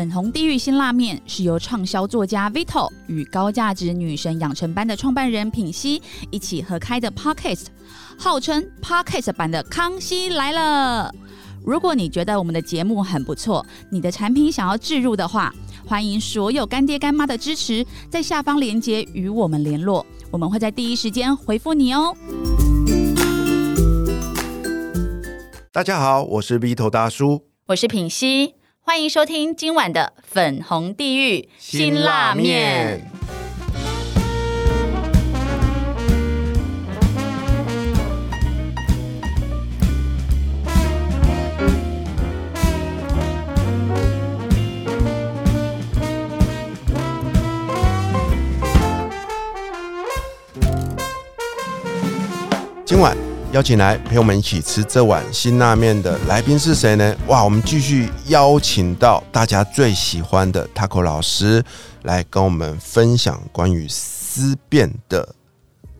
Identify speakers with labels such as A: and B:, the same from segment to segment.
A: 粉红地狱新辣面是由畅销作家 Vito 与高价值女神养成班的创办人品熙一起合开的 Podcast，号称 Podcast 版的《康熙来了》。如果你觉得我们的节目很不错，你的产品想要置入的话，欢迎所有干爹干妈的支持，在下方链接与我们联络，我们会在第一时间回复你哦。
B: 大家好，我是 Vito 大叔。
A: 我是品熙，欢迎收听今晚的粉红地狱辛辣面。
B: 今晚邀请来陪我们一起吃这碗辛辣面的来宾是谁呢？哇，我们继续邀请到大家最喜欢的 Taco 老师来跟我们分享关于思辨的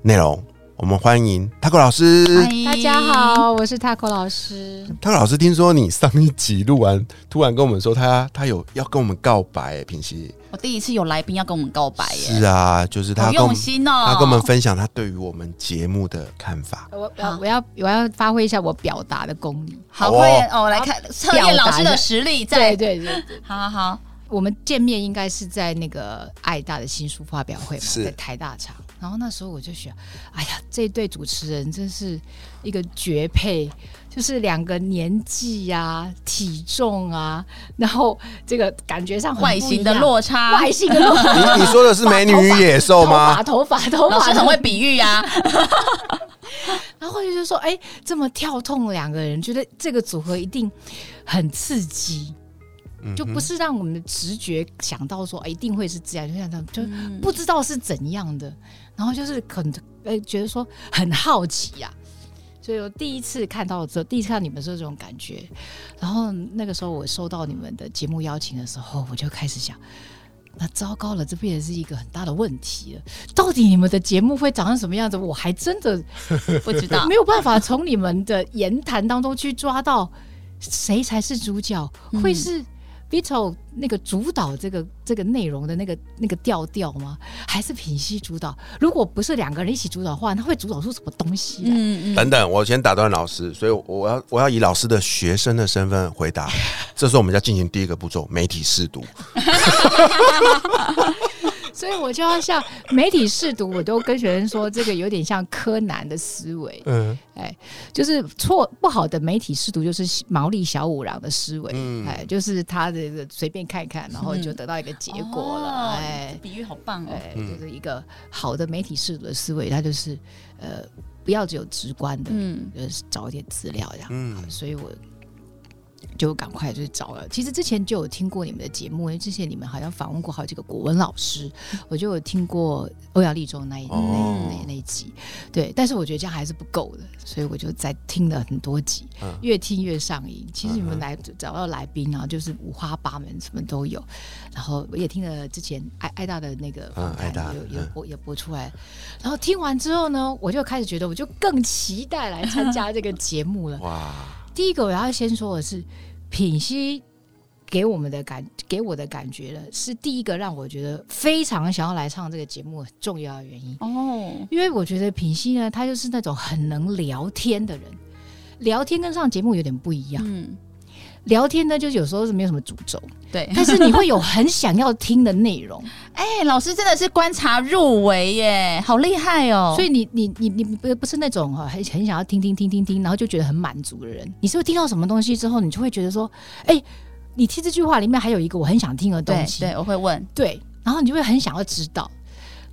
B: 内容。我们欢迎 Taco 老师。
C: 大家好，我是 Taco 老师。
B: Taco 老师，听说你上一集录完，突然跟我们说他他有要跟我们告白，平息。
A: 我第一次有来宾要跟我们告白耶，
B: 是啊，就是他
A: 好
B: 跟我们
A: 用心哦。
B: 他跟我们分享他对于我们节目的看法。
C: 我我要我要我要发挥一下我表达的功力。
A: 好，
B: 好哦
A: 快点哦，我来看测验老师的实力在。
C: 对对对对，
A: 好好好，
C: 我们见面应该是在那个爱大的新书发表会嘛，在台大场。然后那时候我就想，哎呀，这对主持人真是一个绝配，就是两个年纪呀、体重啊，然后这个感觉上
A: 外形的落差，
C: 外形的落差，
B: 你你说的是美女与野兽
C: 头
B: 吗？
C: 发？头发头发
A: 老师很会比喻啊。
C: 然后就说：“哎、这么跳痛的两个人，觉得这个组合一定很刺激，
B: 嗯
C: 就不是让我们的直觉想到说，哎、一定会是这样，就像他们就
A: 嗯。
C: 不知道是怎样的，然后就是很呃觉得说很好奇呀、所以我第一次看到这，第一次看你们这种感觉，然后那个时候我收到你们的节目邀请的时候，我就开始想。那糟糕了，这变成是一个很大的问题了。到底你们的节目会长成什么样子？我还真的
A: 不知道
C: 没有办法从你们的言谈当中去抓到谁才是主角，
A: 嗯
C: 会是 Vito 那个主导这个这个内容的那个那个调调吗？还是品熙主导？如果不是两个人一起主导的话，他会主导出什么东西来？
A: 嗯嗯，
B: 等等，我先打断老师，所以我要我要以老师的学生的身份回答。这时候我们要进行第一个步骤，媒体试读。
C: 所以我就要像媒体试读，我都跟学生说，这个有点像柯南的思维，
B: 嗯。
C: 哎，就是错不好的媒体试读，就是毛利小五郎的思维，
B: 嗯。
C: 哎，就是他的这个随便看看，然后就得到一个结果了，
A: 哦
C: 哎，
A: 比喻好棒哦。
C: 哎，就是一个好的媒体试读的思维，他就是呃，不要只有直观的，
A: 嗯。
C: 就是找一点资料这样，
B: 嗯。
C: 所以我。就赶快就找了。其实之前就有听过你们的节目，因为之前你们好像访问过好几个国文老师，我就有听过欧阳立中那一、
B: 哦
C: 那那那一集，对。但是我觉得这样还是不够的，所以我就在听了很多集，
B: 嗯
C: 越听越上瘾。其实你们来找到来宾啊，就是五花八门，什么都有。然后我也听了之前爱爱大的那个访谈有有
B: 嗯
C: 播也播出来。然后听完之后呢，我就开始觉得，我就更期待来参加这个节目了。
B: 哇，
C: 第一个我要先说的是，品熙给我们的感，给我的感觉呢，是第一个让我觉得非常想要来唱这个节目很重要的原因。
A: 哦，
C: 因为我觉得品熙呢，他就是那种很能聊天的人，聊天跟上节目有点不一样。
A: 嗯，
C: 聊天呢，就是有时候是没有什么主轴，
A: 对。
C: 但是你会有很想要听的内容，
A: 哎，老师真的是观察入围耶，好厉害哦。
C: 所以你你你你不不是那种哈很很想要听听听听听，然后就觉得很满足的人。你是会听到什么东西之后，你就会觉得说，哎、你听这句话里面还有一个我很想听的东西，
A: 对对，我会问。
C: 对，然后你就会很想要知道。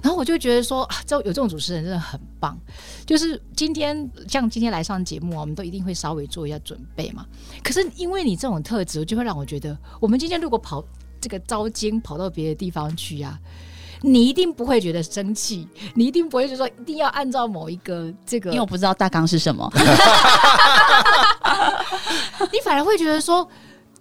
C: 然后我就觉得说，啊，这有这种主持人真的很棒。就是今天像今天来上节目啊，我们都一定会稍微做一下准备嘛。可是因为你这种特质，就会让我觉得，我们今天如果跑这个招经跑到别的地方去啊，你一定不会觉得生气，你一定不会就说一定要按照某一个这个
A: 因为我不知道大纲是什么。
C: 你反而会觉得说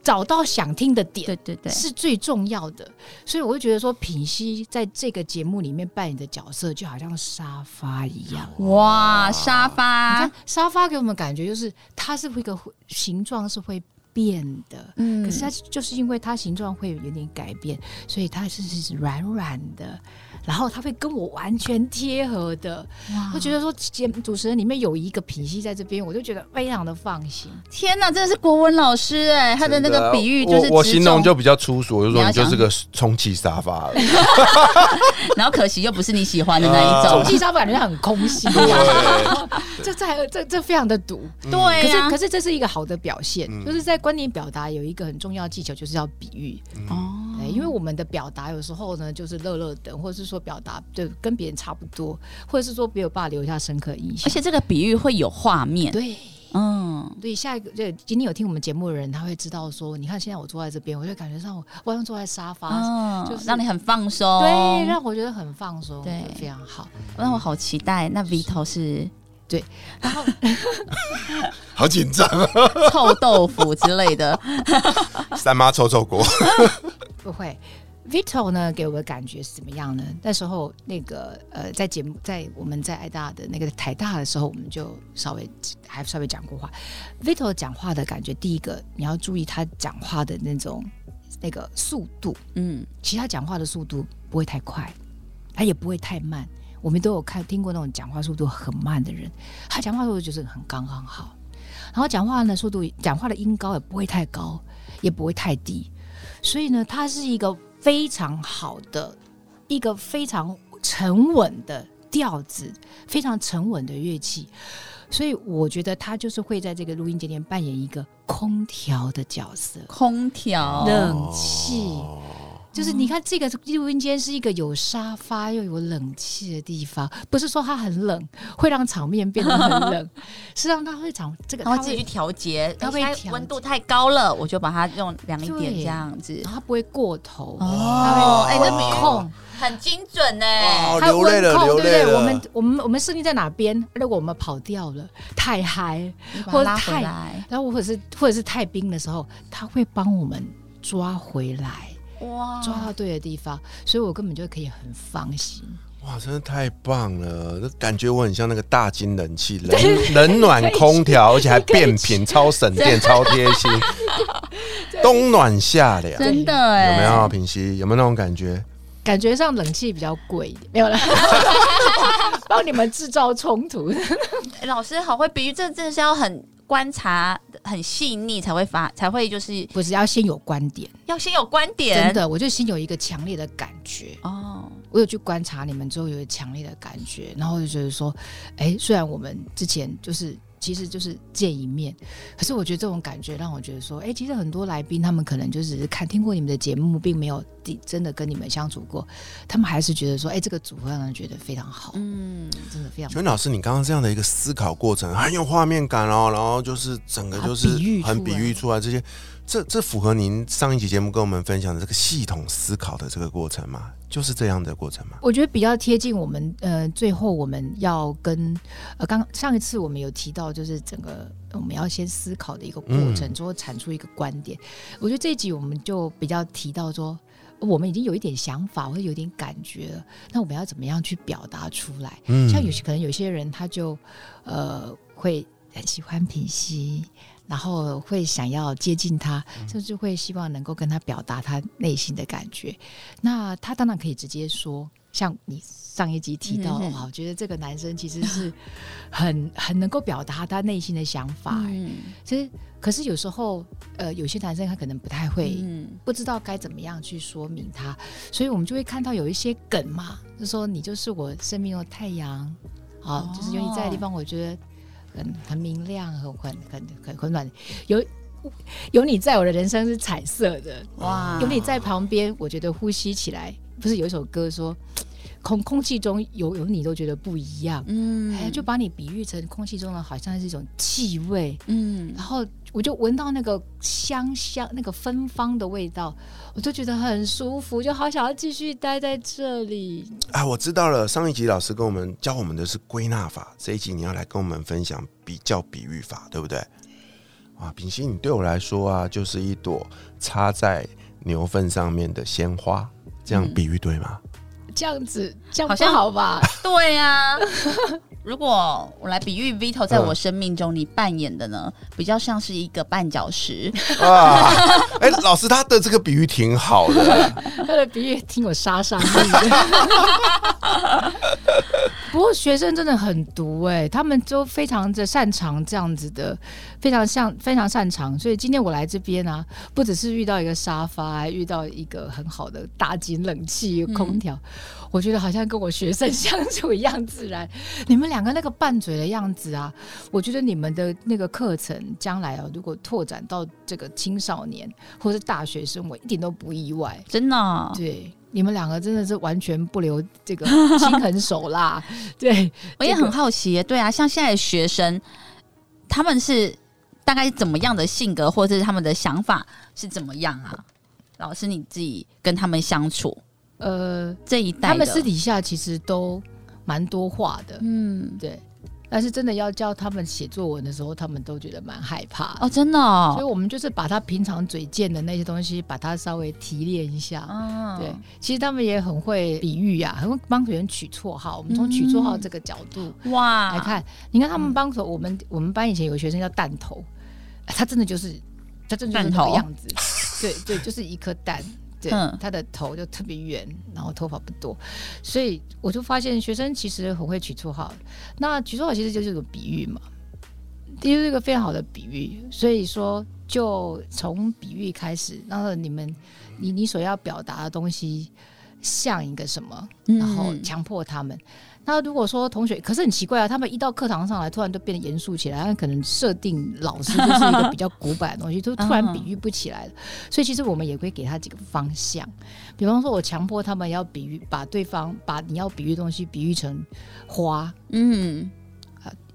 C: 找到想听的点
A: 对对对，
C: 是最重要的，所以我会觉得说品熙在这个节目里面扮演的角色就好像沙发一样。
A: 哇，沙
C: 你
A: 发
C: 看，沙发给我们感觉就是它是会一个形状是会变的。
A: 嗯
C: 可是它就是因为它形状会有点改变，所以它是是软软的，然后他会跟我完全贴合的。
A: 哇。
C: 我觉得说节主持人里面有一个品系在这边，我就觉得非常的放心。
A: 天哪，真的是国文老师哎，他的那个比喻就是
B: 我我形容就比较粗俗，我就说你就是个充气沙发了。
A: 然后可惜又不是你喜欢的那一种，充，
C: 气沙发感觉很空心，
B: 对，
C: 这这这这非常的毒。可
A: 对可，
C: 是可是这是一个好的表现，
B: 嗯。
C: 就是在观点表达有一个很重要的技巧，就是要比喻。
A: 哦
C: 对，因为我们的表达有时候呢，就是乐乐的，或者是说表达对跟别人差不多，或者是说没有办法留下深刻印象
A: 而。且这个比喻会有画面，
C: 对
A: 嗯，
C: 对，下一个对今天有听我们节目的人，他会知道说，你看现在我坐在这边，我就感觉上我我好像坐在沙发，
A: 嗯，
C: 就是
A: 让你很放松，
C: 对，让我觉得很放松，
A: 对
C: 对，非常好。
A: 让我好期待。那 Vito 是
C: 然后
B: 好紧张啊！
A: 臭豆腐之类的，
B: 三妈臭臭锅，
C: 不会。Vito 呢，给我的感觉是怎么样呢？那时候那个呃，在节目在我们在爱大的那个台大的时候，我们就稍微还稍微讲过话。Vito 讲话的感觉，第一个你要注意他讲话的那种那个速度，
A: 嗯，
C: 其实他讲话的速度不会太快，他也不会太慢。我们都有看听过那种讲话速度很慢的人，他讲话速度就是很刚刚好，然后讲话的速度，讲话的音高也不会太高，也不会太低，所以呢，它是一个非常好的、一个非常沉稳的调子，非常沉稳的乐器。所以我觉得他就是会在这个录音节点扮演一个空调的角色，
A: 空调，
C: 冷气。就是你看，这个录音间是一个有沙发又有冷气的地方，不是说它很冷会让场面变得很冷，是让它会场这个
A: 它会自己去调节，
C: 它会
A: 温度太高了，我就把它用凉一点这样子。
C: 它不会过头，
A: 哦，哎，这
C: 它会
A: 比喻
C: 控，
A: 很精准呢。
B: 哦
C: 它
B: 流泪了
C: 温控，
B: 流泪
C: 对不对？
B: 了
C: 我们我们我们设定在哪边？如果我们跑掉了，太嗨，或者太
A: 回来，
C: 然后或者是或者是太冰的时候，它会帮我们抓回来，
A: 哇
C: 抓到对的地方，所以我根本就可以很放心。
B: 哇，真的太棒了！这感觉我很像那个大金冷气，冷冷暖空调，而且还变频，超省电，超贴心，冬暖夏凉。
A: 真的哎，
B: 有没有平息？有没有那种感觉？
C: 感觉上冷气比较贵一点，没有了，帮你们制造冲突。
A: 哎老师好会比喻，这真的是要很观察、很细腻才会发，才会就是
C: 不是要先有观点，
A: 要先有观点。
C: 真的，我就先有一个强烈的感觉。
A: 哦，
C: 我有去观察你们之后有一个强烈的感觉，然后我就觉得说，哎，虽然我们之前就是其实就是见一面，可是我觉得这种感觉让我觉得说，哎，其实很多来宾他们可能就只是看听过你们的节目，并没有地真的跟你们相处过，他们还是觉得说，哎，这个组合让人觉得非常好，
A: 嗯，
C: 真的非常好。
B: 全老师，你刚刚这样的一个思考过程很有画面感哦，然后就是整个就是很比喻出来这些，这这符合您上一集节目跟我们分享的这个系统思考的这个过程吗？就是这样的过程吗？
C: 我觉得比较贴近我们呃，最后我们要跟呃，刚上一次我们有提到，就是整个我们要先思考的一个过程，
B: 嗯
C: 之后产出一个观点。我觉得这一集我们就比较提到说，我们已经有一点想法或者有点感觉了，那我们要怎么样去表达出来？
B: 嗯
C: 像有些可能有些人他就呃会很喜欢品析，然后会想要接近他，
B: 嗯
C: 甚至会希望能够跟他表达他内心的感觉。那他当然可以直接说，像你上一集提到，
A: 嗯嗯
C: 哇，我觉得这个男生其实是 很很能够表达他内心的想法。
A: 嗯
C: 其实，可是有时候，呃，有些男生他可能不太会。
A: 嗯
C: 不知道该怎么样去说明他，所以我们就会看到有一些梗嘛，就说你就是我生命中的太阳，好，
A: 哦
C: 就是有你在的地方，我觉得很很明亮，很很很很很暖，有有你在我的人生是彩色的，
A: 哇。
C: 有你在旁边，我觉得呼吸起来，不是有一首歌说空空气中有有你都觉得不一样，
A: 嗯
C: 哎，就把你比喻成空气中的好像是一种气味，
A: 嗯
C: 然后我就闻到那个香香、那个芬芳的味道，我就觉得很舒服，就好想要继续待在这里。
B: 啊，我知道了。上一集老师跟我们教我们的是归纳法，这一集你要来跟我们分享比较比喻法，对不对？啊，丙烯，你对我来说啊，就是一朵插在牛粪上面的鲜花，这样
A: 嗯
B: 比喻对吗？
C: 这样子，这样
A: 好像
C: 好吧？
A: 对呀、如果我来比喻 Vito 在我生命中，你扮演的呢，比较像是一个绊脚石。
B: 啊，哎，老师他的这个比喻挺好的，
C: 他的比喻挺有杀伤力的。不过学生真的很毒哎、他们都非常的擅长这样子的，非常像非常擅长。所以今天我来这边啊，不只是遇到一个沙发，还遇到一个很好的大金冷气、空调，我觉得好像跟我学生相处一样自然。你们两个那个拌嘴的样子啊，我觉得你们的那个课程将来啊，如果拓展到这个青少年或是大学生，我一点都不意外。
A: 真的哦、
C: 对，你们两个真的是完全不留这个 心狠手辣。对，
A: 我也很好奇耶，对啊，像现在的学生，他们是大概怎么样的性格，或者是他们的想法是怎么样啊？老师你自己跟他们相处
C: 呃，
A: 这一代，
C: 他们私底下其实都蛮多话的，
A: 嗯，
C: 对。但是真的要教他们写作文的时候，他们都觉得蛮害怕。
A: 哦，真的
C: 所以
A: 哦，
C: 我们就是把他平常嘴贱的那些东西，把它稍微提炼一下。
A: 嗯
C: 对，其实他们也很会比喻呀、很会帮别人取绰号。我们从取绰号这个角度
A: 哇，
C: 来看，你看他们帮手，我们我们班以前有个学生叫蛋头，他真的就是他真的就是那个样子，对对，就是一颗蛋。对
A: 嗯，
C: 他的头就特别圆，然后头发不多，所以我就发现学生其实很会取绰号。那取绰号其实就是个比喻嘛，这就是一个非常好的比喻。所以说，就从比喻开始，然后你们你你所要表达的东西像一个什么，
A: 嗯
C: 然后强迫他们。那如果说同学，可是很奇怪啊，他们一到课堂上来，突然都变得严肃起来，他可能设定老师就是一个比较古板的东西，都突然比喻不起来了。所以其实我们也会给他几个方向，比方说，我强迫他们要比喻，把对方把你要比喻的东西比喻成花，
A: 嗯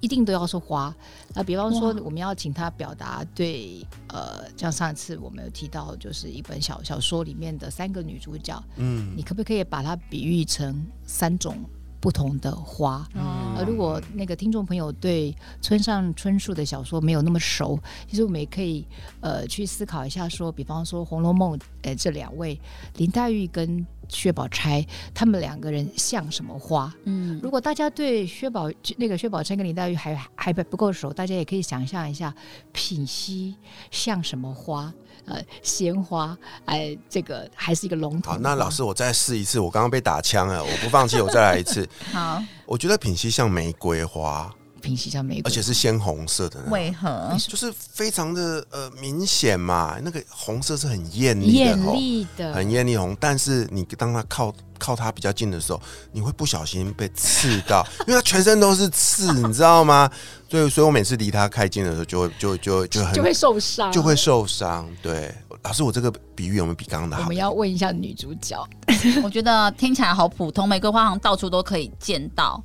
C: 一定都要说花。那比方说，我们要请他表达对呃，像上一次我们有提到，就是一本小小说里面的三个女主角，
B: 嗯
C: 你可不可以把它比喻成三种不同的花？
A: 嗯
C: 呃，如果那个听众朋友对村上春树的小说没有那么熟，其实我们也可以呃去思考一下说，比方说《红楼梦》呃这两位林黛玉跟薛宝钗，他们两个人像什么花？
A: 嗯
C: 如果大家对薛宝那个薛宝钗跟林黛玉还还不够熟，大家也可以想象一下品溪像什么花？呃，鲜花，哎，这个还是一个龙头
B: 好，那老师我再试一次，我刚刚被打枪了，我不放弃，我再来一次。
A: 好，
B: 我觉得品系像玫瑰花，
C: 品溪像玫瑰，
B: 而且是鲜红色的，
A: 为何？
B: 就是非常的呃明显嘛，那个红色是很艳丽的
C: 艳，丽的，
B: 很艳丽红，但是你当它靠靠它比较近的时候，你会不小心被刺到，因为它全身都是刺，你知道吗？所以，所以我每次离它太近的时候，就会就就就很
C: 就会受伤，
B: 就会受伤。对，老师，我这个比喻有没有比刚刚的好
C: 我们？要问一下女主角，
A: 我觉得听起来好普通，玫瑰花好像到处都可以见到。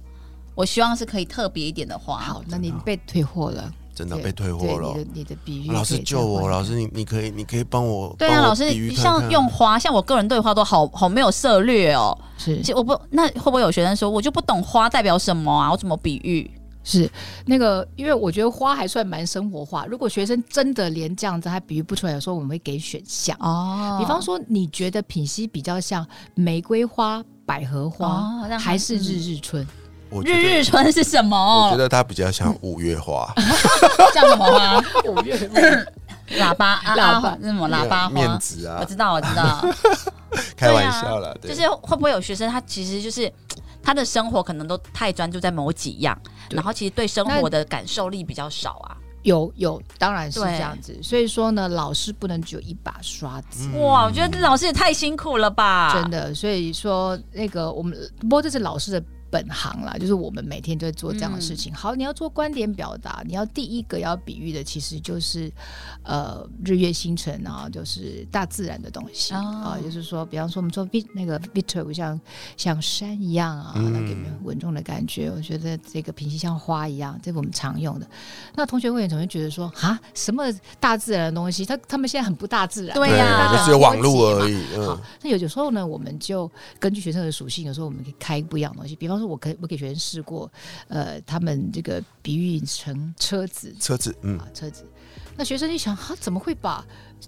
A: 我希望是可以特别一点的花。
C: 好，那你被退货了，
B: 真的被退货了
C: 你。的你的比喻，
B: 老师救我！老师，你你可以你可以帮我
A: 对啊，老师像用花，像我个人对花都好好没有涉略哦。
C: 是
A: 我不，那会不会有学生说，我就不懂花代表什么啊？我怎么比喻？
C: 是那个，因为我觉得花还算蛮生活化。如果学生真的连这样子还比喻不出来，有时候我们会给选项。
A: 哦
C: 比方说，你觉得品溪比较像玫瑰花、百合花，还是日日春？
B: 我
A: 日日春是什么？
B: 我觉得它比较像五月花，
A: 像什么花？
C: 五月
A: 喇叭啊，
C: 喇叭
A: 什么喇叭
B: 面
A: 花？
B: 子啊，
A: 我知道，我知道，
B: 开玩笑了，对，
A: 就是会不会有学生他其实就是他的生活可能都太专注在某几样，然后其实对生活的感受力比较少啊。
C: 有有，当然是这样子。所以说呢，老师不能只有一把刷子。
B: 嗯
A: 哇，我觉得老师也太辛苦了吧！
C: 真的，所以说那个我们，不过这是老师的本行啦，就是我们每天都在做这样的事情。好，你要做观点表达，你要第一个要比喻的其实就是呃日月星辰啊，就是大自然的东西
A: 哦
C: 啊，就是说，比方说我们说 bit 那个 Victor 像像山一样啊，
B: 嗯
C: 那给人稳重的感觉。我觉得这个平息像花一样，这个我们常用的。那同学会总会觉得说啊，什么大自然的东西，他他们现在很不大自然，
A: 对呀
B: 就是有网络而
C: 已。
B: 已，
C: 好
B: 嗯，，
C: 那有有时候呢，我们就根据学生的属性，有时候我们可以开不一样的东西。比方说，说我给我给学生试过，呃，他们这个比喻成车子
B: 车子，嗯
C: 啊，车子。那学生一想，他怎么会把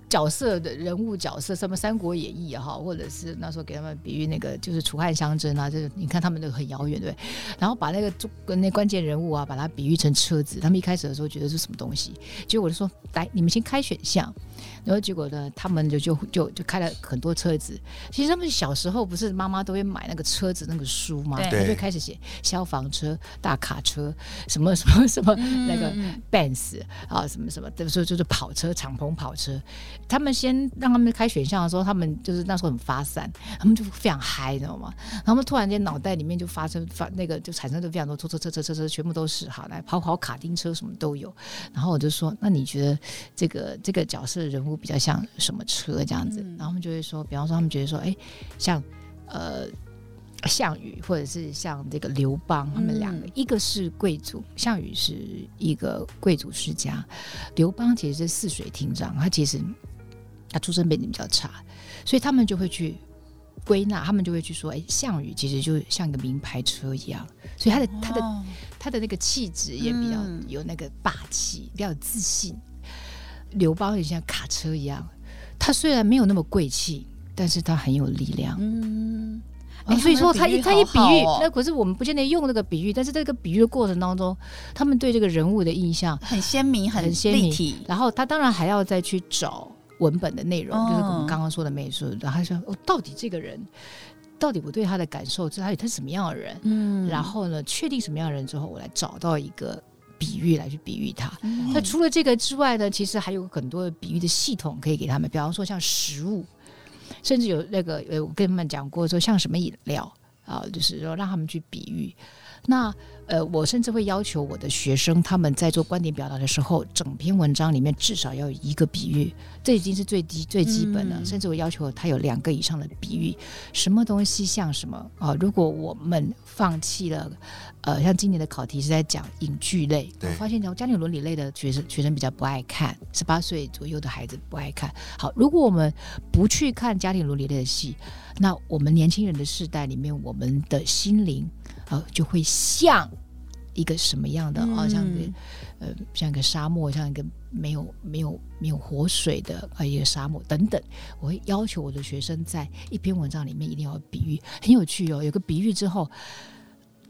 C: 角色的人物角色，什么《三国演义》哈，或者是那时候给他们比喻那个就是楚汉相争啊，就是你看他们都很遥远，对不对？然后把那个中那关键人物啊，把它比喻成车子。他们一开始的时候觉得是什么东西，结果我就说，来，你们先开选项。然后结果呢，他们就就就就开了很多车子。其实他们小时候不是妈妈都会买那个车子那个书嘛？
A: 对
C: 他就开始写消防车、大卡车，什么什么什么那个
A: 嗯
C: Benz 啊，什么什么，的时候就是跑车、敞篷跑车。他们先让他们开选项的时候，他们就是那时候很发散，他们就非常嗨，你知道吗？然后他们突然间脑袋里面就发生发那个就产生了非常多车车车车车车，全部都是好来跑跑卡丁车什么都有。然后我就说，那你觉得这个这个角色人物比较像什么车这样子？然后他们就会说，比方说他们觉得说，哎，像呃。项羽或者是像这个刘邦，他们两个，
A: 嗯
C: 一个是贵族，项羽是一个贵族世家，刘邦其实是泗水亭长，他其实他出身背景比较差，所以他们就会去归纳，他们就会去说，哎，项羽其实就像一个名牌车一样，所以他的他的
A: 哦
C: 他的那个气质也比较
A: 嗯
C: 有那个霸气，比较有自信。刘邦也像卡车一样，他虽然没有那么贵气，但是他很有力量。
A: 嗯，
C: 所以说他一他一比喻，那可是我们不见得用那个比喻，但是这个比喻的过程当中，他们对这个人物的印象，
A: 很鲜明，
C: 很鲜明
A: 立体。
C: 然后他当然还要再去找文本的内容，就是我
A: 嗯
C: 们刚刚说的美术。然后他说，哦，到底这个人，到底我对他的感受，他他是什么样的人？
A: 嗯
C: 然后呢，确定什么样的人之后，我来找到一个比喻来去比喻他。
A: 嗯
C: 那除了这个之外呢，其实还有很多的比喻的系统可以给他们，比方说像食物，甚至有那个呃，我跟他们讲过说像什么饮料啊，就是说让他们去比喻。那呃，我甚至会要求我的学生他们在做观点表达的时候，整篇文章里面至少要有一个比喻，这已经是最低最基本的。
A: 嗯
C: 甚至我要求他有两个以上的比喻，什么东西像什么啊？如果我们放弃了，呃，像今年的考题是在讲影剧类，
B: 对
C: 我发现讲家庭伦理类的学生学生比较不爱看，十八岁左右的孩子不爱看。好，如果我们不去看家庭伦理类的戏，那我们年轻人的世代里面，我们的心灵呃就会像一个什么样的啊、像一个呃像一个沙漠，像一个没有没有没有活水的呃一个沙漠等等。我会要求我的学生在一篇文章里面一定要有比喻，很有趣哦。有个比喻之后，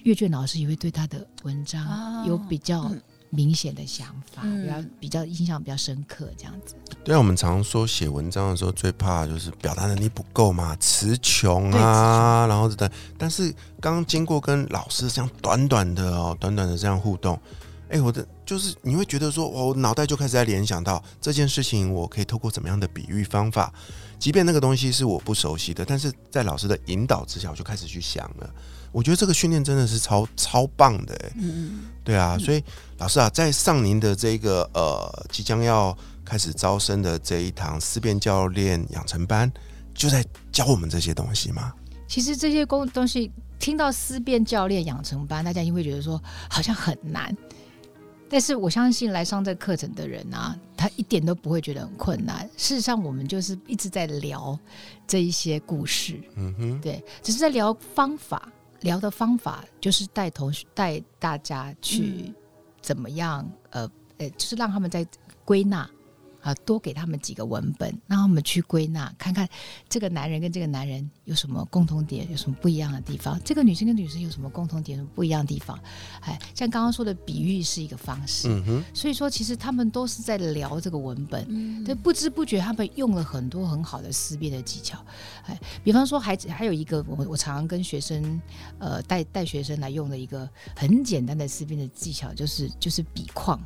C: 阅卷老师也会对他的文章
A: 哦
C: 有比较
A: 嗯
C: 明显的想法，
A: 嗯
C: 比较比较印象比较深刻这样子。
B: 对啊，我们常说写文章的时候最怕就是表达能力不够嘛，词穷啊，然后等。但是刚刚经过跟老师这样短短的哦，短短的这样互动，哎，我的就是你会觉得说，哦我脑袋就开始在联想到这件事情，我可以透过怎么样的比喻方法，即便那个东西是我不熟悉的，但是在老师的引导之下，我就开始去想了。我觉得这个训练真的是超超棒的，哎。
A: 嗯
B: 对啊，所以老师啊，在上您的这个呃即将要开始招生的这一堂思辨教练养成班，就在教我们这些东西吗？
C: 其实这些工东西，听到思辨教练养成班，大家一定会觉得说好像很难。但是我相信来上这课程的人啊，他一点都不会觉得很困难。事实上，我们就是一直在聊这一些故事，
B: 嗯哼，
C: 对，只是在聊方法。聊的方法就是带同学带大家去怎么样，呃呃，就是让他们在归纳啊，多给他们几个文本，让他们去归纳，看看这个男人跟这个男人有什么共同点，有什么不一样的地方；这个女生跟女生有什么共同点，有什么不一样的地方。哎，像刚刚说的比喻是一个方式，
B: 嗯，
C: 所以说其实他们都是在聊这个文本。
A: 嗯
C: 对，不知不觉他们用了很多很好的思辨的技巧，哎，比方说孩子还有一个我我常常跟学生呃带带学生来用的一个很简单的思辨的技巧，就是就是比况，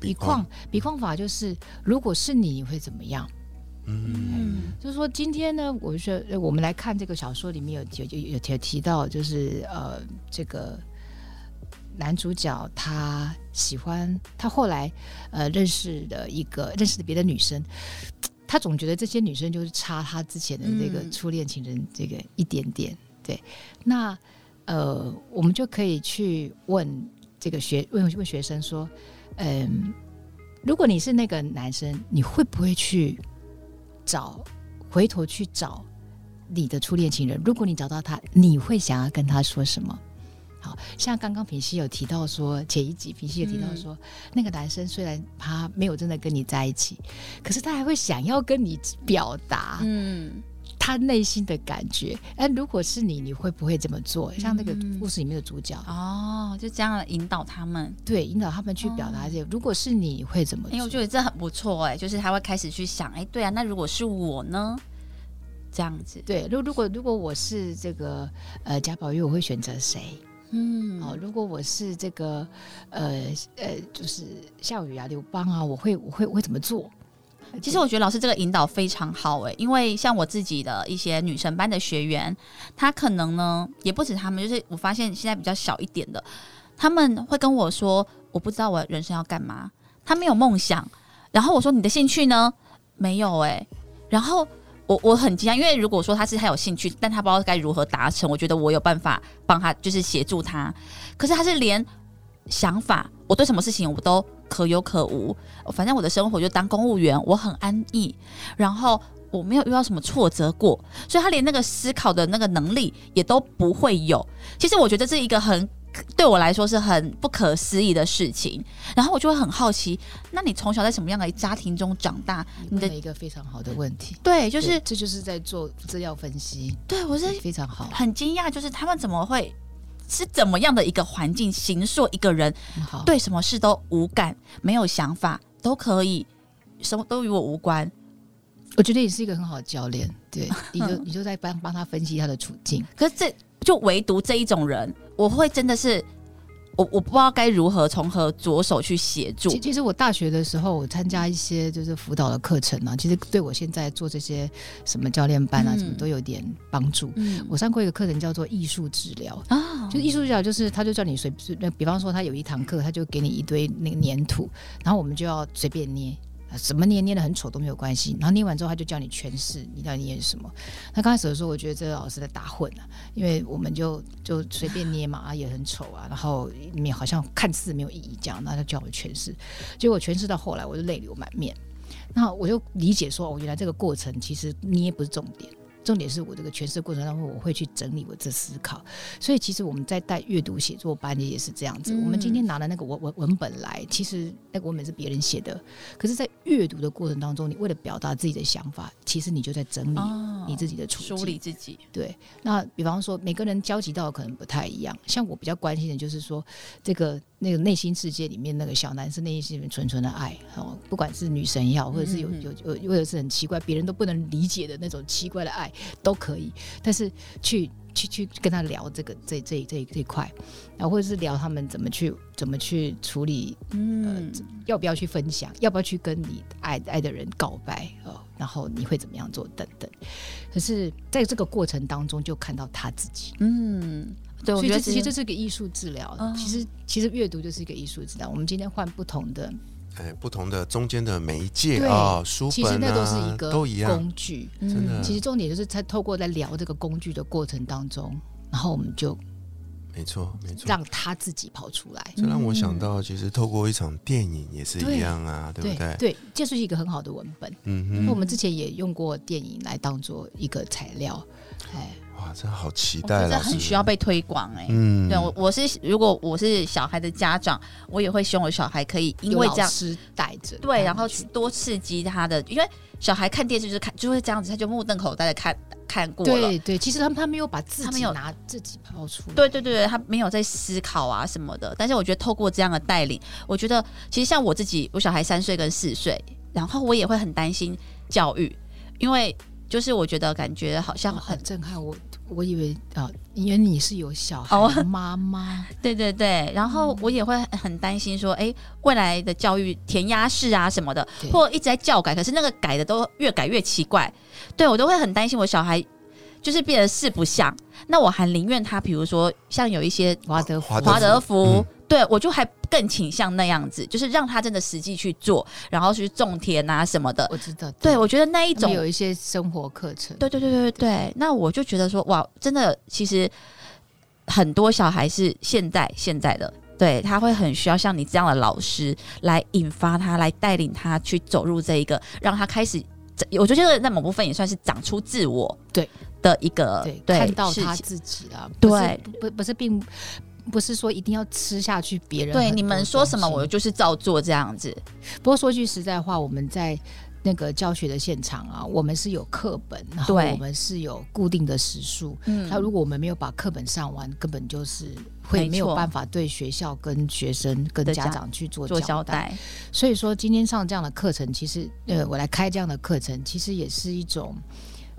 C: 比况比况法就是如果是你你会怎么样？
B: 嗯
A: 嗯
C: 就是说今天呢，我就说呃我们来看这个小说里面有有有有有提到，就是呃这个男主角他喜欢他后来呃认识的一个认识的别的女生，他总觉得这些女生就是差他之前的这个
A: 嗯
C: 初恋情人这个一点点。对，那呃我们就可以去问这个学问问学生说，嗯，如果你是那个男生，你会不会去找回头去找你的初恋情人？如果你找到他，你会想要跟他说什么？好像刚刚平西有提到说，前一集平西有提到说，那个男生虽然他没有真的跟你在一起，可是他还会想要跟你表达
A: 嗯，
C: 他内心的感觉。哎，如果是你，你会不会这么做？像那个
A: 嗯
C: 故事里面的主角，
A: 哦，就这样引导他们。
C: 对，引导他们去表达这些。如果是你，你会怎么
A: 哎、我？觉得这很不错哎、就是他会开始去想，哎、对啊，那如果是我呢？这样子，
C: 对，如如果如果我是这个呃贾宝玉，我会选择谁？
A: 嗯，
C: 哦，如果我是这个呃呃，就是项羽啊、刘邦啊，我会我会我会怎么做？
A: 其实我觉得老师这个引导非常好诶，因为像我自己的一些女生班的学员，他可能呢也不止他们，就是我发现现在比较小一点的，他们会跟我说，我不知道我人生要干嘛，他没有梦想。然后我说你的兴趣呢？没有诶。然后我我很惊讶，因为如果说他是他有兴趣，但他不知道该如何达成，我觉得我有办法帮他，就是协助他。可是他是连想法，我对什么事情我都可有可无，反正我的生活就当公务员，我很安逸，然后我没有遇到什么挫折过，所以他连那个思考的那个能力也都不会有。其实我觉得这是一个很对我来说是很不可思议的事情，然后我就会很好奇，那你从小在什么样的家庭中长大？你的
C: 一个非常好的问题，
A: 对，就是
C: 这就是在做资料分析，
A: 对我是
C: 非常好，
A: 很惊讶，就是他们怎么会是怎么样的一个环境形塑一个人。对什么事都无感，没有想法，都可以，什么都与我无关。
C: 我觉得你是一个很好的教练，对，你就你就在帮帮他分析他的处境。
A: 可是这就唯独这一种人，我会真的是，我我不知道该如何从何着手去协助
C: 其。实我大学的时候，我参加一些就是辅导的课程啊，其实对我现在做这些什么教练班啊，
A: 嗯
C: 什么都有点帮助。
A: 嗯
C: 我上过一个课程叫做艺术治疗，
A: 啊，
C: 就是艺术治疗，就是他就叫你随随，那比方说他有一堂课，他就给你一堆那个粘土，然后我们就要随便捏。啊什么捏捏的很丑都没有关系，然后捏完之后他就叫你诠释你到底捏什么。那刚开始的时候，我觉得这个老师在打混啊，因为我们就就随便捏嘛，啊也很丑啊，然后里面好像看似没有意义这样，那他叫我诠释，结果诠释到后来我就泪流满面。那我就理解说，哦，原来这个过程其实捏不是重点，重点是我这个诠释过程当中，我会去整理我这思考。所以其实我们在带阅读写作班也是这样子。
A: 嗯
C: 我们今天拿了那个文文文本来，其实那个文本是别人写的，可是，在阅读的过程当中，你为了表达自己的想法，其实你就在整理
A: 哦
C: 你自己的处境。
A: 梳理自己，
C: 对，那比方说每个人交集到的可能不太一样，像我比较关心的就是说，这个那个内心世界里面那个小男生内心里面纯纯的爱哦，不管是女神也好，或者是有
A: 嗯
C: 有有，或者是很奇怪别人都不能理解的那种奇怪的爱都可以，但是去去去跟他聊这个这这这这一块，然后或者是聊他们怎么去怎么去处理
A: 嗯，
C: 要不要去分享，要不要去跟你爱爱的人告白哦，然后你会怎么样做等等。可是在这个过程当中，就看到他自己。
A: 嗯，对，我
C: 所以
A: 觉得
C: 这其实这是个艺术治疗其实其实阅读就是一个艺术治疗。我们今天换不同的，
B: 哎，不同的中间的媒介
C: 对
B: 啊，书
C: 其实那都是
B: 啊
C: 一个
B: 都一样，
C: 工具。
B: 真的
C: 其实重点就是在透过在聊这个工具的过程当中，然后我们就
B: 没错没错。
C: 让他自己跑出来。
B: 这让我想到，其实透过一场电影也是一样啊，对不对？
C: 对，这是一个很好的文本。
B: 嗯哼，
C: 那我们之前也用过电影来当做一个材料，哎，
B: 哇，真的好期待，老师。
A: 得很需要被推广哎、
B: 嗯，
A: 对我，我是如果我是小孩的家长，我也会希望我小孩可以因为这样，
C: 老师带着，
A: 对，然后
C: 去
A: 多刺激他的，因为小孩看电视就是看，就会这样子，他就目瞪口呆的看看过了。
C: 对对，其实他们他没有把自己
A: 他们有
C: 拿自己抛出来，
A: 对对对对，他没有在思考啊什么的。但是我觉得透过这样的带领，我觉得其实像我自己，我小孩三岁跟四岁，然后我也会很担心教育，因为就是我觉得感觉好像
C: 哦
A: 很
C: 很震撼。我我以为啊，因为你是有小孩妈妈，
A: 对对对，然后我也会很担心说，哎，未来的教育填鸭式啊什么的，或一直在教改，可是那个改的都越改越奇怪，对我都会很担心我小孩就是变得四不像。那我还宁愿他，比如说像有一些
C: 华德
B: 华德
A: 华德福，
B: 嗯
A: 对我就还更倾向那样子，就是让他真的实际去做，然后去种田啊什么的。
C: 我知道，
A: 对，我觉得那一种
C: 有一些生活课程，
A: 对对对对对对，那我就觉得说，哇，真的，其实很多小孩是现在现在的，对他会很需要像你这样的老师来引发他，来带领他去走入这一个，让他开始，我觉得在某部分也算是长出自我
C: 对
A: 的一个
C: 对，
A: 对
C: 看到他自己啊，
A: 对
C: 不不是并不是说一定要吃下去别人
A: 对，你们说什么我就是照做这样子。
C: 不过说句实在话，我们在那个教学的现场啊，我们是有课本，然后
A: 对
C: 我们是有固定的时数。
A: 嗯
C: 那如果我们没有把课本上完，根本就是会没有办法对学校、跟学生、跟
A: 家
C: 家长去做
A: 做
C: 交代。
A: 交代，
C: 所以说，今天上这样的课程，其实呃，我来开这样的课程，其实也是一种。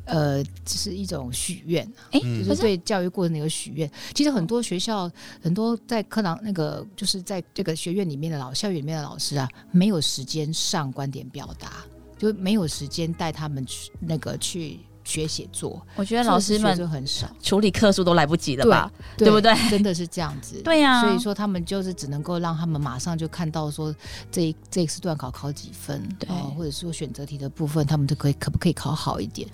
C: 呃，是一种许愿，
A: 哎、
B: 嗯
C: 就是对教育过程的一个许愿。其实很多学校，很多在课堂那个，就是在这个学院里面的老校园里面的老师啊，没有时间上观点表达，就没有时间带他们去那个去学写作。
A: 我觉得老师们
C: 就很少，
A: 处理课数都来不及了吧？对不对
C: 真的是这样子。
A: 对呀、
C: 所以说他们就是只能够让他们马上就看到说这一这一次段考考几分，
A: 对
C: 哦或者说选择题的部分，他们就可以可不可以考好一点。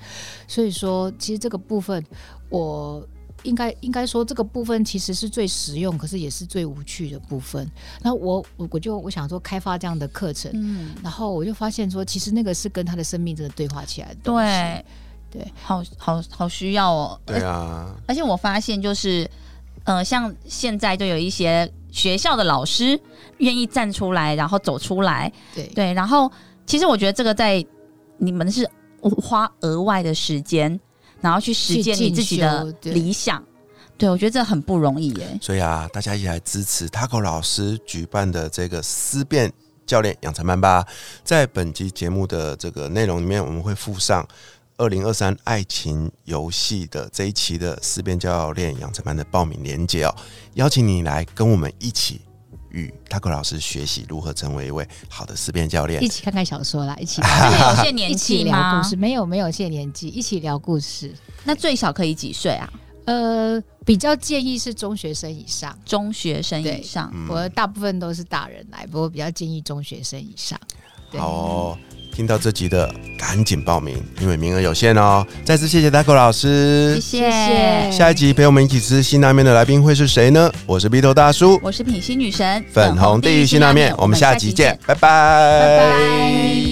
C: 所以说，其实这个部分我。应该应该说，这个部分其实是最实用，可是也是最无趣的部分。那我我我就我想说，开发这样的课程，
A: 嗯，
C: 然后我就发现说，其实那个是跟他的生命真的对话起来的。
A: 对
C: 对，
A: 好好好需要哦。
B: 对啊，
A: 而且我发现就是，呃，像现在就有一些学校的老师愿意站出来，然后走出来，
C: 对
A: 对，然后其实我觉得这个在你们是花额外的时间，然后去实践你自己的理想。对，我觉得这很不容易耶。
B: 所以啊，大家一起来支持 Taco 老师举办的这个思辨教练养成班吧。在本集节目的这个内容里面，我们会附上二零二三爱情游戏的这一期的思辨教练养成班的报名链接哦，邀请你来跟我们一起与 Taco 老师学习如何成为一位好的思辨教练
C: 一。起看看小说啦，一起
A: 这个有限年
C: 一起聊
A: 吗
C: 故？事，没有没有限年纪，一起聊故事。
A: 那最小可以几岁啊？
C: 呃，比较建议是中学生以上，
A: 中学生以上。
B: 嗯
C: 我大部分都是大人来，不过比较建议中学生以上。对
B: 好哦，听到这集的赶紧报名，因为名额有限哦。再次谢谢 Taco 老师。
A: 谢。
C: 谢。谢
B: 下一集陪我们一起吃辛拉面的来宾会是谁呢？我是 B 头大叔，
A: 我是品心女神，
B: 粉红地狱辛拉面，我们下集见，拜拜，
A: 拜拜。